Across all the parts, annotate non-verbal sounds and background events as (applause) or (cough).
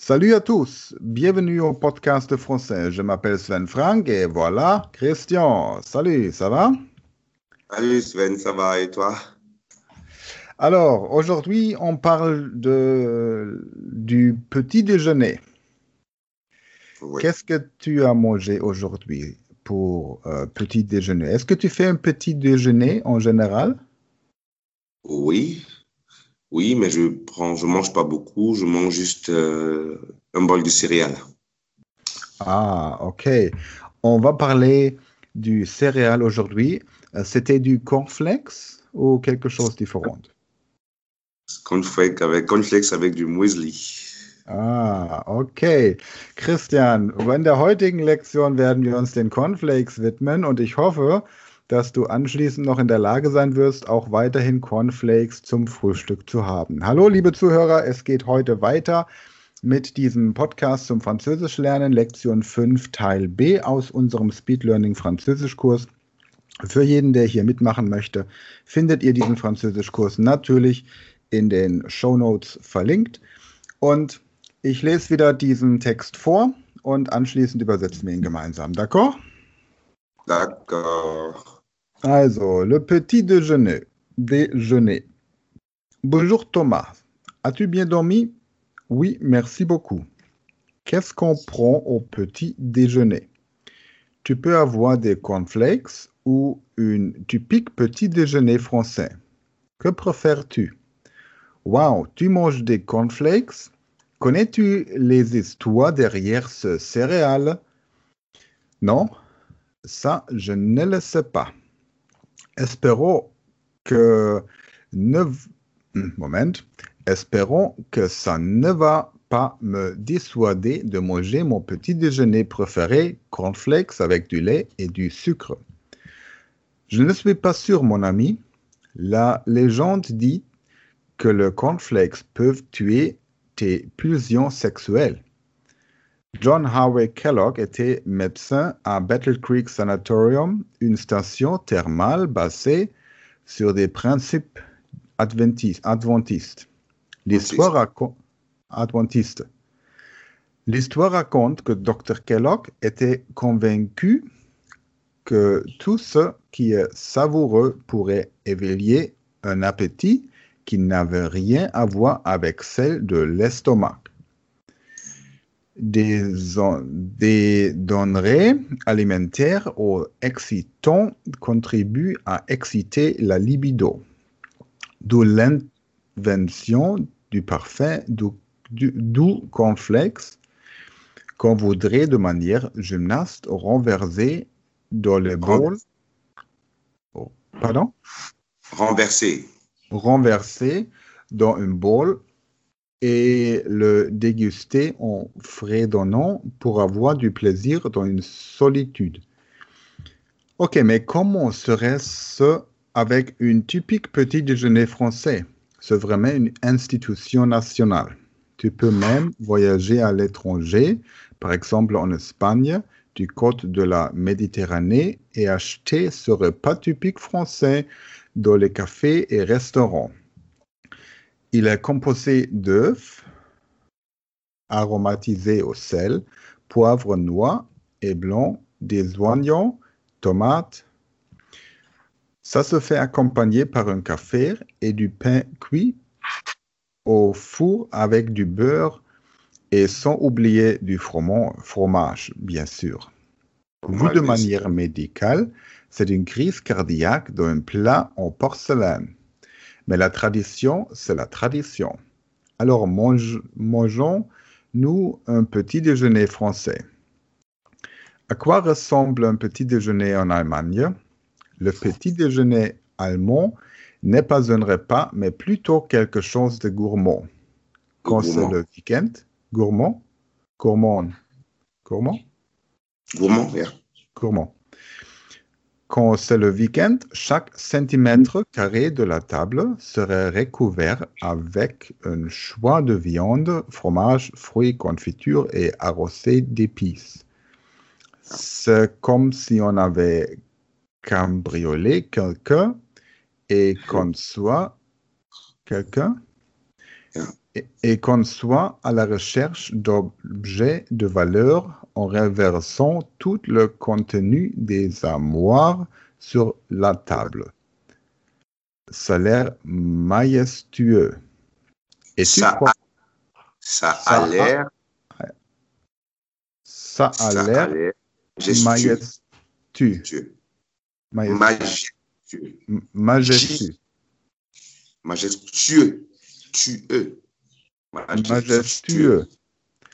Salut à tous, bienvenue au podcast français. Je m'appelle Sven Frank et voilà Christian. Salut, ça va? Salut Sven, ça va et toi? Alors, aujourd'hui, on parle de, du petit déjeuner. Oui. Qu'est-ce que tu as mangé aujourd'hui pour euh, petit déjeuner? Est-ce que tu fais un petit déjeuner en général? Oui, oui, mais je prends, je mange pas beaucoup, je mange juste euh, un bol de céréales. Ah, ok. On va parler du céréal aujourd'hui. Euh, C'était du cornflakes ou quelque chose de différent? Cornflakes avec, cornflakes avec du muesli. Ah, okay. Christian, in der heutigen Lektion werden wir uns den Cornflakes widmen und ich hoffe, dass du anschließend noch in der Lage sein wirst, auch weiterhin Cornflakes zum Frühstück zu haben. Hallo, liebe Zuhörer, es geht heute weiter mit diesem Podcast zum Französisch lernen, Lektion 5, Teil B aus unserem Speed Learning Französischkurs. Für jeden, der hier mitmachen möchte, findet ihr diesen Französischkurs natürlich in den Show Notes verlinkt. Und ich lese wieder diesen Text vor und anschließend übersetzen wir ihn gemeinsam. D'accord? D'accord. Also, le petit déjeuner. Déjeuner. Bonjour Thomas. As-tu bien dormi? Oui, merci beaucoup. Qu'est-ce qu'on prend au petit déjeuner? Tu peux avoir des cornflakes ou une typique petit déjeuner français. Que préfères-tu? Wow, tu manges des cornflakes? Connais-tu les histoires derrière ce céréale? Non, ça, je ne le sais pas. Espérons que ne... Moment. Espérons que ça ne va pas me dissuader de manger mon petit déjeuner préféré, cornflakes avec du lait et du sucre. Je ne suis pas sûr, mon ami. La légende dit que le cornflakes peuvent tuer tes pulsions sexuelles. John Harvey Kellogg était médecin à Battle Creek Sanatorium, une station thermale basée sur des principes adventis- adventistes. L'histoire raconte adventiste. L'histoire raconte que Dr. Kellogg était convaincu que tout ce qui est savoureux pourrait éveiller un appétit qui n'avait rien à voir avec celle de l'estomac. Des, des denrées alimentaires ou excitants contribuent à exciter la libido, d'où l'invention du parfum du, du, du cornflakes qu'on voudrait de manière gymnaste renverser dans le bol. Oh, pardon? Renversé. renverser dans un bol et le déguster en fredonnant pour avoir du plaisir dans une solitude. Ok, mais comment serait-ce avec une typique petit déjeuner français? C'est vraiment une institution nationale. Tu peux même voyager à l'étranger, par exemple en Espagne, du côte de la Méditerranée, et acheter ce repas typique français dans les cafés et restaurants. Il est composé d'œufs aromatisés au sel, poivre noir et blanc, des oignons, tomates. Ça se fait accompagner par un café et du pain cuit au four avec du beurre et sans oublier du froment- fromage, bien sûr. Vu de manière médicale, c'est une crise cardiaque d'un plat en porcelaine. Mais la tradition, c'est la tradition. Alors mange- mangeons-nous un petit déjeuner français. À quoi ressemble un petit déjeuner en Allemagne? Le petit déjeuner allemand n'est pas un repas, mais plutôt quelque chose de gourmand. Quand c'est le week-end, gourmand, gourmand, gourmand, Gourmand, yeah. gourmand. Quand c'est le week-end, chaque centimètre carré de la table serait recouvert avec un choix de viande, fromage, fruits, confiture et arrosé d'épices. C'est comme si on avait cambriolé quelqu'un et qu'on soit quelqu'un Et conçoit à la recherche d'objets de valeur en renversant tout le contenu des armoires sur la table. Ça a l'air majestueux. Et Ça crois- Ça Ça a a- l'air ça a a l'air majestueux. majestueux. Majestueux. Majestueux. Majestueux.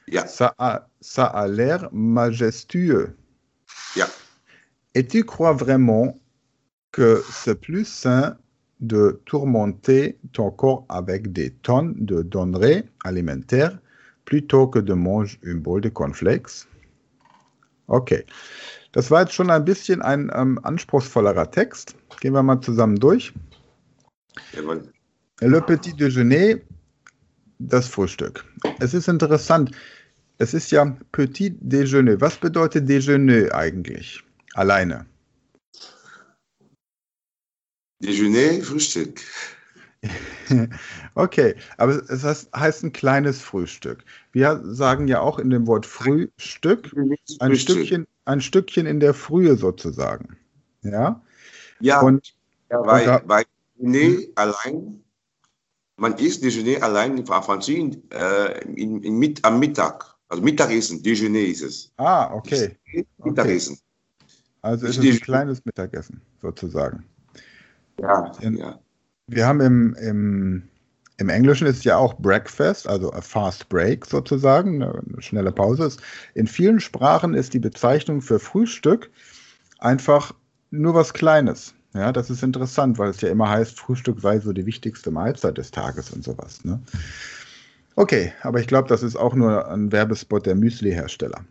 Yeah. Ça a, ça a l'air majestueux. Yeah. Et tu crois vraiment que c'est plus sain de tourmenter ton corps avec des tonnes de denrées alimentaires plutôt que de manger une bowl de Cornflakes? Okay. Das war jetzt schon ein bisschen ein ähm, anspruchsvollerer Text. Gehen wir mal zusammen durch. Jawohl. Le Petit Déjeuner, das Frühstück. Es ist interessant. Es ist ja Petit Déjeuner. Was bedeutet Déjeuner eigentlich? Alleine. Déjeuner, Frühstück. (laughs) Okay, aber es heißt, heißt ein kleines Frühstück. Wir sagen ja auch in dem Wort Frühstück ein Frühstück. Stückchen, ein Stückchen in der Frühe sozusagen. Ja, Ja, und ja weil, weil Déjeuner allein, man isst Déjeuner allein in Französisch äh, in, in, mit, am Mittag. Also Mittagessen, Déjeuner ist es. ah, okay. Mittagessen. Also es Ich ist ein kleines Mittagessen sozusagen. Ja, In- ja. Wir haben im, im, im Englischen ist ja auch Breakfast, also a fast break sozusagen, eine, schnelle Pause. Ist- In vielen Sprachen ist die Bezeichnung für Frühstück einfach nur was Kleines. Ja, das ist interessant, weil es ja immer heißt, Frühstück sei so die wichtigste Mahlzeit des Tages und sowas. Ne? Okay, aber ich glaube, das ist auch nur ein Werbespot der Müsli-Hersteller,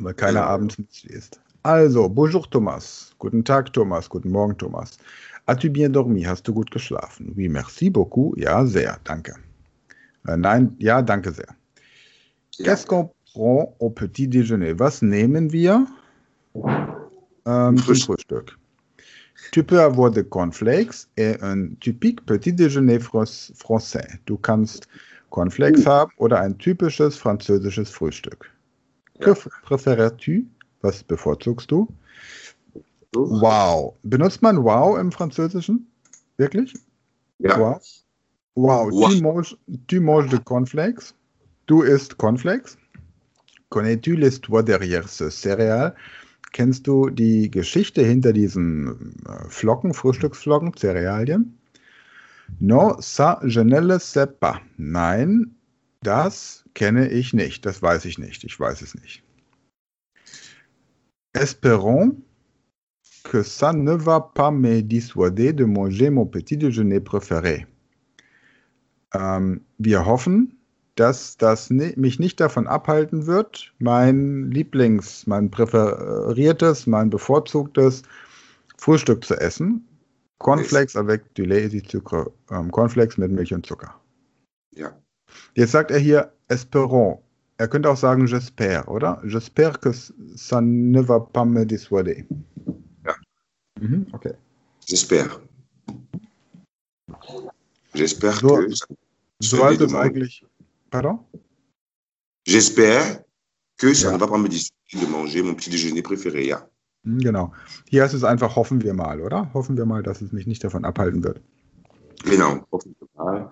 weil keiner Ja. abends Müsli isst. Also, bonjour Thomas. Guten Tag Thomas, guten Morgen Thomas. As-tu bien dormi? Hast du gut geschlafen? Oui, merci beaucoup. Ja, sehr, danke. Äh, nein, ja, danke sehr. ja. Qu'est-ce qu'on prend au petit déjeuner? Was nehmen wir ähm, zum Frühstück. Tu peux avoir des cornflakes et un typique petit déjeuner français. Du kannst Cornflakes haben oder ein typisches französisches Frühstück. Que Ja. préfères-tu? Was bevorzugst du? So. Wow. Benutzt man wow im Französischen? Wirklich? Ja. Wow. Wow. Wow. Tu, manges, tu manges de cornflakes? Du isst Cornflakes? Connais-tu l'histoire derrière ce céréal? Kennst du die Geschichte hinter diesen äh, Flocken, Frühstücksflocken, Cerealien? Non, ça, je ne le sais pas. Nein, das kenne ich nicht. Das weiß ich nicht. Ich weiß es nicht. Espérons que ça ne va pas me dissuader de manger mon petit déjeuner préféré. Ähm, wir hoffen, dass das mich nicht davon abhalten wird, mein Lieblings-, mein präferiertes, mein bevorzugtes Frühstück zu essen. Cornflakes avec du lait et sucre. Ähm, Cornflakes mit Milch und Zucker. Ja. Jetzt sagt er hier Espérons. Er könnte auch sagen J'espère, oder? J'espère que ça ne va pas me dissuader. Ja. Mhm, okay. J'espère. J'espère So- que. So heißt ne es demande- eigentlich. Pardon? J'espère que ça Ja. ne va pas me dissuader de manger mon petit déjeuner préféré. Ja. Hm, Genau. Hier heißt es einfach, hoffen wir mal, oder? Hoffen wir mal, dass es mich nicht davon abhalten wird. Genau. Hoffen wir mal.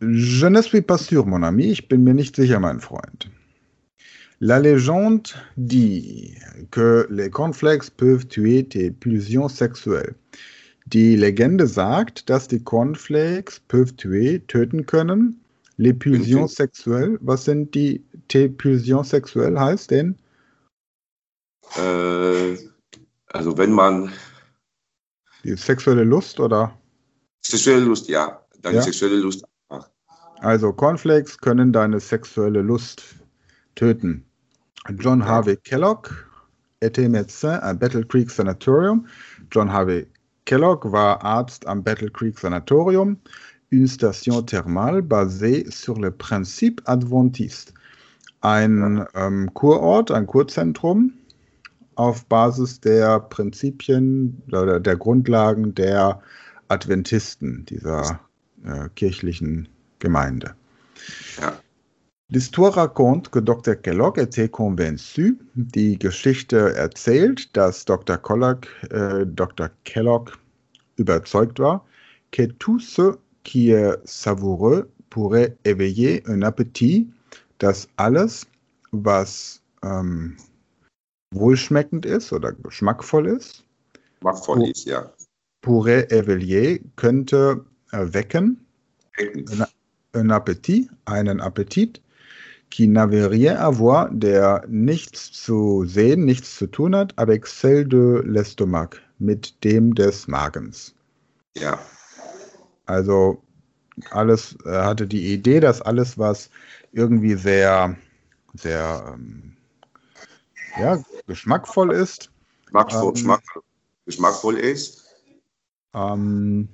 Je ne suis pas sûr, mon ami. Ich bin mir nicht sicher, mein Freund. La légende dit que les cornflakes peuvent tuer tes pulsions sexuelles. Die Legende sagt, dass die Cornflakes peuvent tuer, töten können, les pulsions sexuelles. Was sind die tes pulsions sexuelles heißt denn? Äh, also, wenn man Die sexuelle Lust oder? sexuelle Lust, ja, deine Ja. sexuelle Lust. Also Cornflakes können deine sexuelle Lust töten. John Ja. Harvey Kellogg était médecin à Battle Creek Sanatorium. John Harvey Kellogg war Arzt am Battle Creek Sanatorium, une station thermale basée sur le principe adventiste. Ein ähm, Kurort, ein Kurzentrum auf Basis der Prinzipien oder der Grundlagen der Adventisten, dieser äh, kirchlichen Gemeinde. Ja. L'histoire raconte que Dr. Kellogg était convaincu, die Geschichte erzählt, dass Dr. Kellogg, äh, Dr. Kellogg überzeugt war, que tout ce qui est savoureux pourrait éveiller un appétit, dass alles, was ähm, wohlschmeckend ist oder geschmackvoll ist, Oh. ist, ja. pourrait éveiller, könnte erwecken, un appétit, einen Appetit, qui n'avait rien à voir, der nichts zu sehen, nichts zu tun hat, avec celle de l'estomac, mit dem des Magens. Ja. Also alles er hatte die Idee, dass alles, was irgendwie sehr, sehr ähm, ja, geschmackvoll ist, Geschmackvoll, Ähm. Geschmack, geschmackvoll ist. ähm,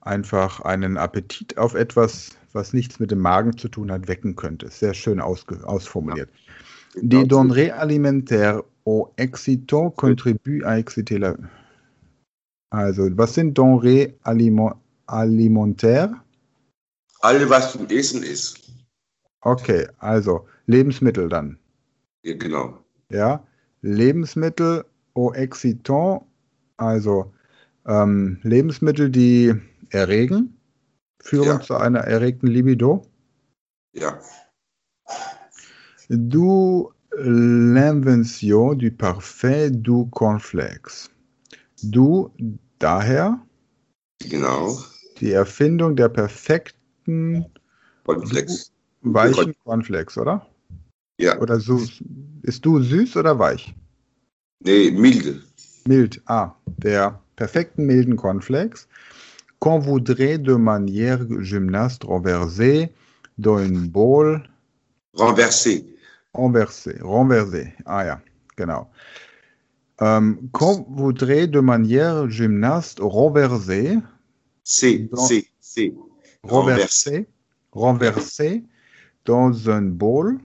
einfach einen Appetit auf etwas, was nichts mit dem Magen zu tun hat, wecken könnte. Sehr schön ausformuliert. Des denrées alimentaires au excitant contribuent à exciter la. Also, was sind denrées aliment alimentaires? Alle, was zum Essen ist. Okay, also Lebensmittel dann. Ja, genau. Ja, Lebensmittel au excitant, also ähm, Lebensmittel, die erregen, führen Ja. zu einer erregten Libido. Ja. D'où l'invention du parfait du cornflakes. Du, daher Genau. Die Erfindung der perfekten Cornflakes. weichen Cornflakes, oder? Ja. Oder süß. Ist du süß oder weich? Nee, milde. Mild. Ah, der perfekten milden Cornflakes. Qu'on voudrait de manière gymnaste renversée dans une bowl Renversé. renversée. Renversée. Ah ja, genau. Ähm, qu'on voudrait de manière gymnaste renversée C, Dans- C, C. renversé, renversé dans un bol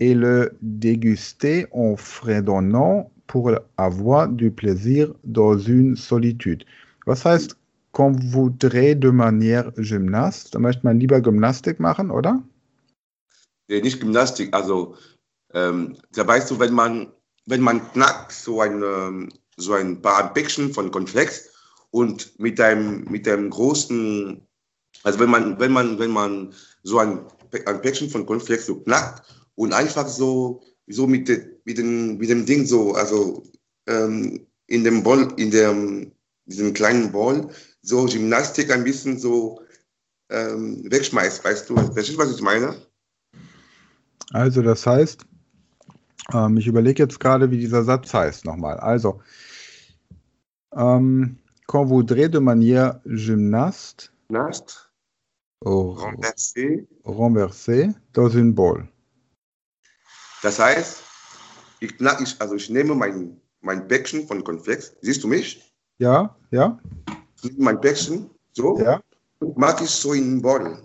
et le déguster en fredonnant pour avoir du plaisir dans une solitude. Was heißt, qu'on voudrait de manière gymnaste? Da möchte man lieber Gymnastik machen, oder? Nee, nicht Gymnastik. Also, ähm, da weißt du, wenn man, wenn man knackt, so ein, ähm, so ein paar Päckchen von Cornflakes und mit einem, mit einem großen, also wenn man, wenn man, wenn man so ein, ein Päckchen von Cornflakes so knackt und einfach so, so mit, de, mit, dem, mit dem Ding so, also ähm, in dem Ball, in dem, diesem kleinen Ball, so Gymnastik ein bisschen so ähm, wegschmeißt, weißt du? Verstehst du, was ich meine? Also das heißt, ähm, ich überlege jetzt gerade, wie dieser Satz heißt nochmal. Also, ähm, qu'on voudrait de manière gymnaste Nast, au- renversé. renversée dans une bowl. Das heißt, ich, ich, also ich nehme mein, mein Päckchen von Cornflakes, siehst du mich? Ja, ja, mein Päckchen, so, ja. mag ich so in den Beutel.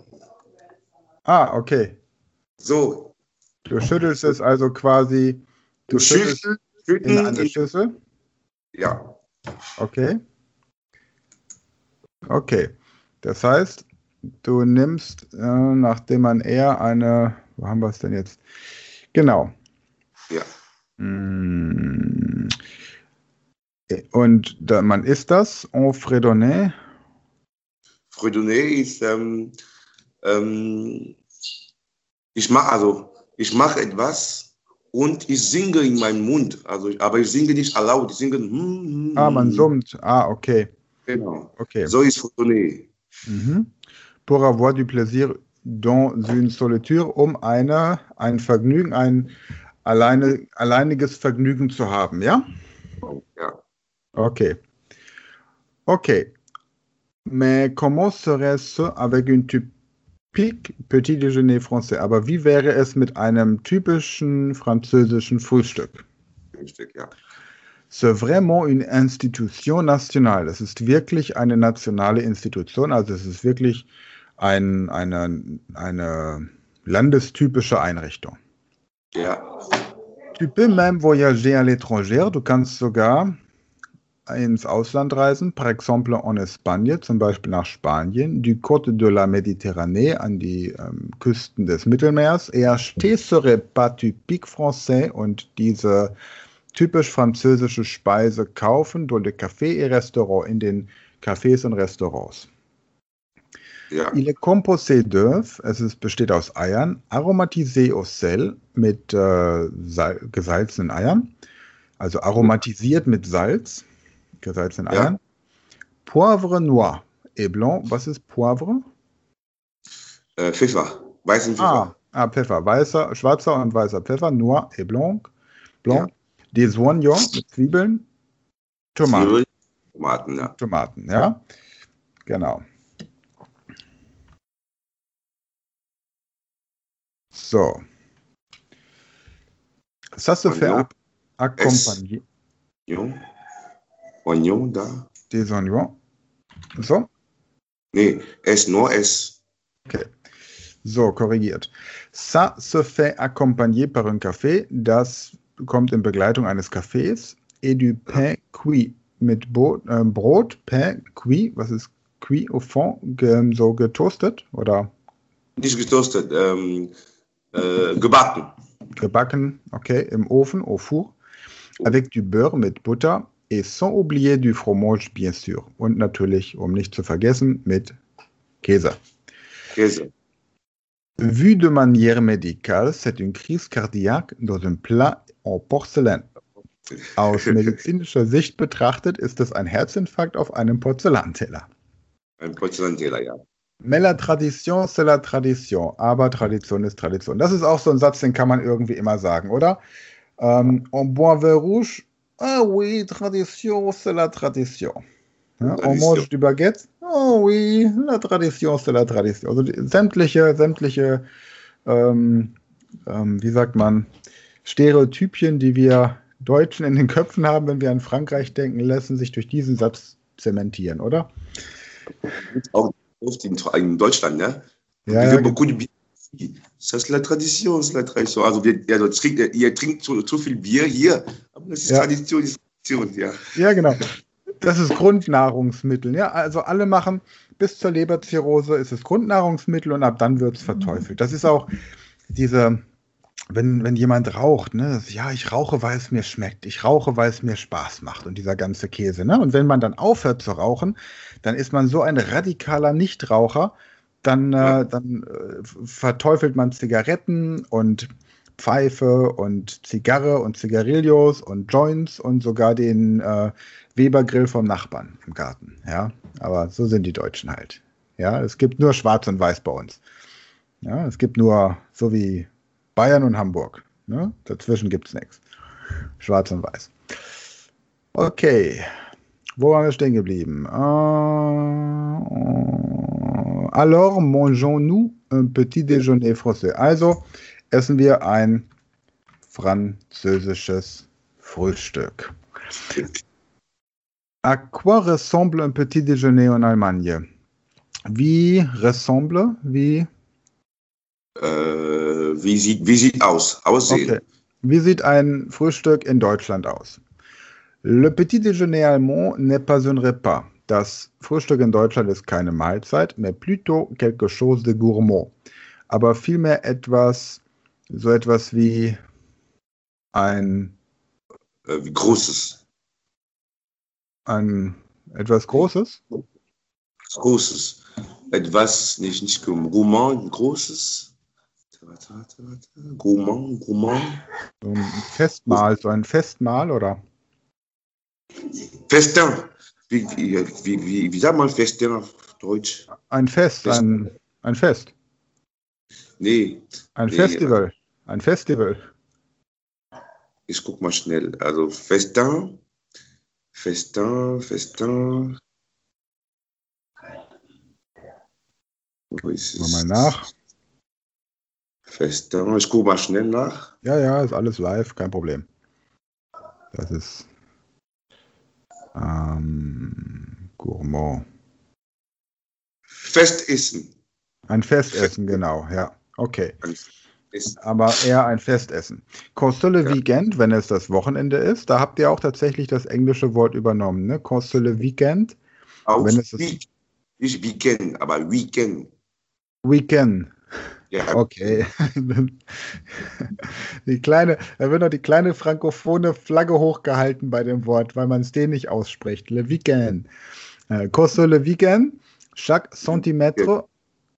Ah, okay. So, Du schüttelst es also quasi du schüttelst in eine Schüssel. ja, Okay. Okay. Das heißt, du nimmst, äh, nachdem man eher eine, wo haben wir es denn jetzt? Genau. ja, Mm. Und da, man isst das en fredonné. Fredonné ist, ähm, ähm, ich mache also, ich mache etwas und ich singe in meinem Mund, also, aber ich singe nicht laut, ich singe, hm, hm, Ah, man hm. summt. Ah, okay. Genau, Okay. so ist Fredonné. Mhm. Pour avoir du plaisir dans une solitude, um eine, ein Vergnügen, ein alleine, alleiniges Vergnügen zu haben, ja? Ja. Okay. Okay. Mais comment serait-ce avec une typique petit déjeuner français? Aber wie wäre es mit einem typischen französischen Frühstück? Richtig, ja. C'est vraiment une institution nationale. Das ist wirklich eine nationale Institution, also es ist wirklich ein, eine, eine landestypische Einrichtung. Ja, Tu peux même voyager à l'étranger. Du kannst sogar ins Ausland reisen, par exemple en Espagne, zum Beispiel nach Spanien, du Côte de la Méditerranée, an die ähm, Küsten des Mittelmeers, et acheter serait pas typique français und diese typisch französische Speise kaufen durch le Café et Restaurant in den Cafés und Restaurants. Ja. Il est composé d'œufs, es ist, besteht aus Eiern, aromatisé au sel mit äh, sal- gesalzenen Eiern, also aromatisiert mit Salz, gesalzenen Ja. Eiern. Poivre noir et blanc, was ist Poivre? Äh, Pfeffer. Weißen Pfeffer. Ah, ah, Pfeffer, weißer, schwarzer und weißer Pfeffer, noir et blanc, blanc. Des oignons mit Zwiebeln, Tomaten. Zwiebeln, Tomaten, ja. Tomaten, ja. Genau. So. Ça se fait accompagner Oignon. Oignon da. des oignons. So, Nee, S, nur S. so, korrigiert. Ça se fait accompagner par un café. Das kommt in Begleitung eines Kaffees. Et du pain cuit. Mit Bo äh, Brot, pain cuit. Was ist cuit au fond? Ge so getoastet oder Nicht getoastet, ähm, äh, gebacken. gebacken, okay, im Ofen, au four, avec du beurre mit Butter et sans oublier du fromage, bien sûr. Und natürlich, um nicht zu vergessen, mit Käse. Käse. Vu de manière médicale, c'est une crise cardiaque dans un plat en porcelaine. Aus (laughs) medizinischer Sicht betrachtet ist es ein Herzinfarkt auf einem Porzellanteller. Ein Porzellanteller, ja. Mais la tradition, c'est la tradition. Aber Tradition ist Tradition. Das ist auch so ein Satz, den kann man irgendwie immer sagen, oder? Ähm, on boit vin rouge. Ah oui, tradition, c'est la tradition. Ja, on Tradition. mange du baguette. Oh oui, la tradition, c'est la tradition. Also die, sämtliche, sämtliche, ähm, ähm, wie sagt man, Stereotypien, die wir Deutschen in den Köpfen haben, wenn wir an Frankreich denken, lassen sich durch diesen Satz zementieren, oder? Auch oft in, in Deutschland, ne? Ja, ja, Bier. Das ist la tradition, das ist la tradition. Also, wir, also trinkt, ihr trinkt zu, zu viel Bier hier, aber das ist Ja. Tradition, das ist Tradition, ja. Ja, genau. Das ist Grundnahrungsmittel. Ja, also alle machen bis zur Leberzirrhose ist es Grundnahrungsmittel und ab dann wird es verteufelt. Das ist auch diese, wenn, wenn jemand raucht, ne, das, ja, ich rauche, weil es mir schmeckt. Ich rauche, weil es mir Spaß macht und dieser ganze Käse. Ne? Und wenn man dann aufhört zu rauchen, dann ist man so ein radikaler Nichtraucher, dann, äh, dann äh, verteufelt man Zigaretten und Pfeife und Zigarre und Zigarillos und Joints und sogar den äh, Weber-Grill vom Nachbarn im Garten. Ja, aber so sind die Deutschen halt. Ja, es gibt nur Schwarz und Weiß bei uns. Ja, es gibt nur so wie Bayern und Hamburg. Ne? Dazwischen gibt es nichts. Schwarz und Weiß. Okay. Wo waren wir stehen geblieben? Äh, alors mangeons-nous un petit déjeuner français. Also essen wir ein französisches Frühstück. À quoi ressemble un petit déjeuner en Allemagne? Wie ressemble? Wie? Äh, wie, sieht, wie sieht aus? Aussehen. Okay. Wie sieht ein Frühstück in Deutschland aus? Le petit déjeuner allemand n'est pas un repas. Das Frühstück in Deutschland ist keine Mahlzeit, mais plutôt quelque chose de gourmand. Aber vielmehr etwas, so etwas wie ein, Äh, wie großes. Ein etwas Großes. Großes. Etwas, nicht, nicht Gourmand, großes. Gourmand, Gourmand. So ein Festmahl, so ein Festmahl oder? Festin. Wie, wie, wie, wie, wie sagt man Festin auf Deutsch? Ein Fest, Fest. ein, ein Fest, Nee, ein Nee, Festival, ein Festival. ich guck mal schnell. Also Festin, Festin, Festin. Wo ist es? mal nach. Festin, ich guck mal schnell nach. Ja, ja, ist alles live, kein Problem. Das ist ähm, Gourmand. Festessen. Ein Festessen, genau, ja. Okay. Aber eher ein Festessen. Console ja. Weekend, wenn es das Wochenende ist, da habt ihr auch tatsächlich das englische Wort übernommen, ne? Console Weekend. Auch wenn es das nicht Weekend, aber Weekend. Weekend. Ja. Okay. Die kleine, da wird noch die kleine frankophone Flagge hochgehalten bei dem Wort, weil man es den nicht ausspricht. Le Weekend. Euh, le Weekend, chaque centimètre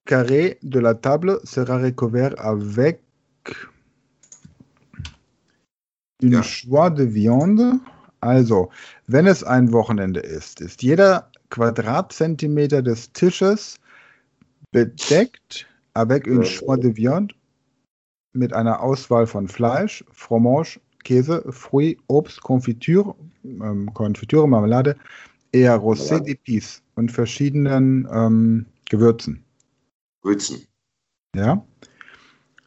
carré de la table sera recouvert avec une ja. choix de viande. Also, wenn es ein Wochenende ist, ist jeder Quadratzentimeter des Tisches bedeckt avec une choix de viande mit einer Auswahl von Fleisch, Fromage, Käse, Fruits, Obst, Konfitüre, ähm, Konfitüre, Marmelade, eher Rosé d'épices und verschiedenen ähm, Gewürzen. Gewürzen. Ja.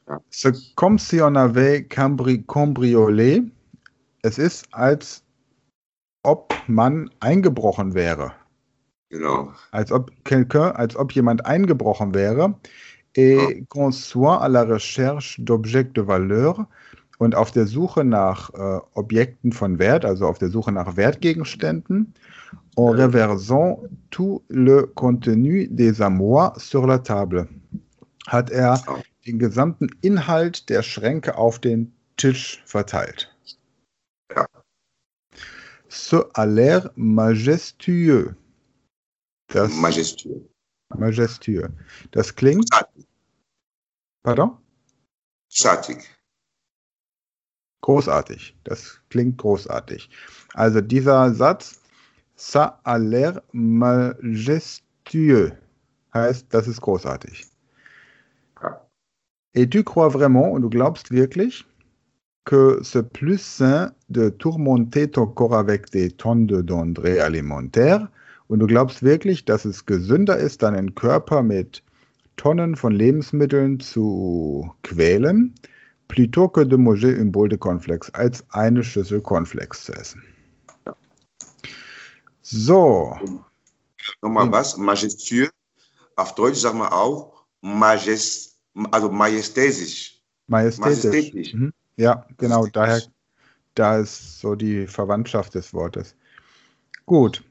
ja. C'est comme si on avait cambriolé. Es ist, als ob man eingebrochen wäre. Genau. Als ob quelqu'un, als ob jemand eingebrochen wäre. Et ja. qu'on soit à la recherche d'objets de valeur und auf der Suche nach äh, Objekten von Wert, also auf der Suche nach Wertgegenständen, en reversant tout le contenu des amours sur la table, hat er den gesamten Inhalt der Schränke auf den Tisch verteilt. Ja. Ce a l'air majestueux. Das, majestueux. Majestueux. Das klingt. Pardon? Statik. Großartig. Das klingt großartig. Also dieser Satz Ça a l'air majestueux. Heißt, das ist großartig. Et tu crois vraiment, und du glaubst wirklich, que c'est plus sain de tourmenter ton corps avec des tonnes de denrées alimentaires. Und du glaubst wirklich, dass es gesünder ist, deinen Körper mit Tonnen von Lebensmitteln zu quälen, plutôt que de manger une boule de cornflakes, als eine Schüssel Cornflakes zu essen. So. Nochmal was, majestueux. Auf Deutsch sagen wir auch majest, also majestätisch. Majestätisch. majestätisch. Mhm. Ja, genau, daher, da ist so die Verwandtschaft des Wortes. Gut,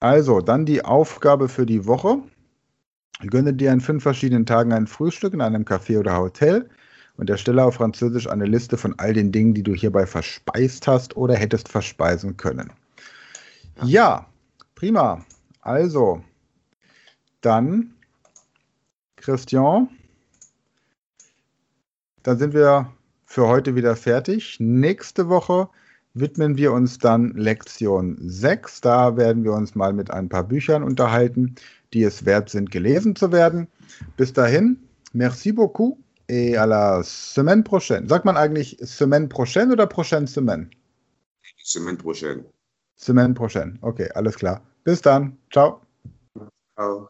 also dann die Aufgabe für die Woche. Gönne dir an fünf verschiedenen Tagen ein Frühstück in einem Café oder Hotel und erstelle auf Französisch eine Liste von all den Dingen, die du hierbei verspeist hast oder hättest verspeisen können. Ja, Prima. Also, dann, Christian, dann sind wir für heute wieder fertig. Nächste Woche widmen wir uns dann Lektion 6. Da werden wir uns mal mit ein paar Büchern unterhalten, die es wert sind, gelesen zu werden. Bis dahin, merci beaucoup et à la semaine prochaine. Sagt man eigentlich semaine prochaine oder prochaine semaine? Semaine prochaine. Semaine prochaine. Okay, alles klar. Bis dann. Ciao. Ciao.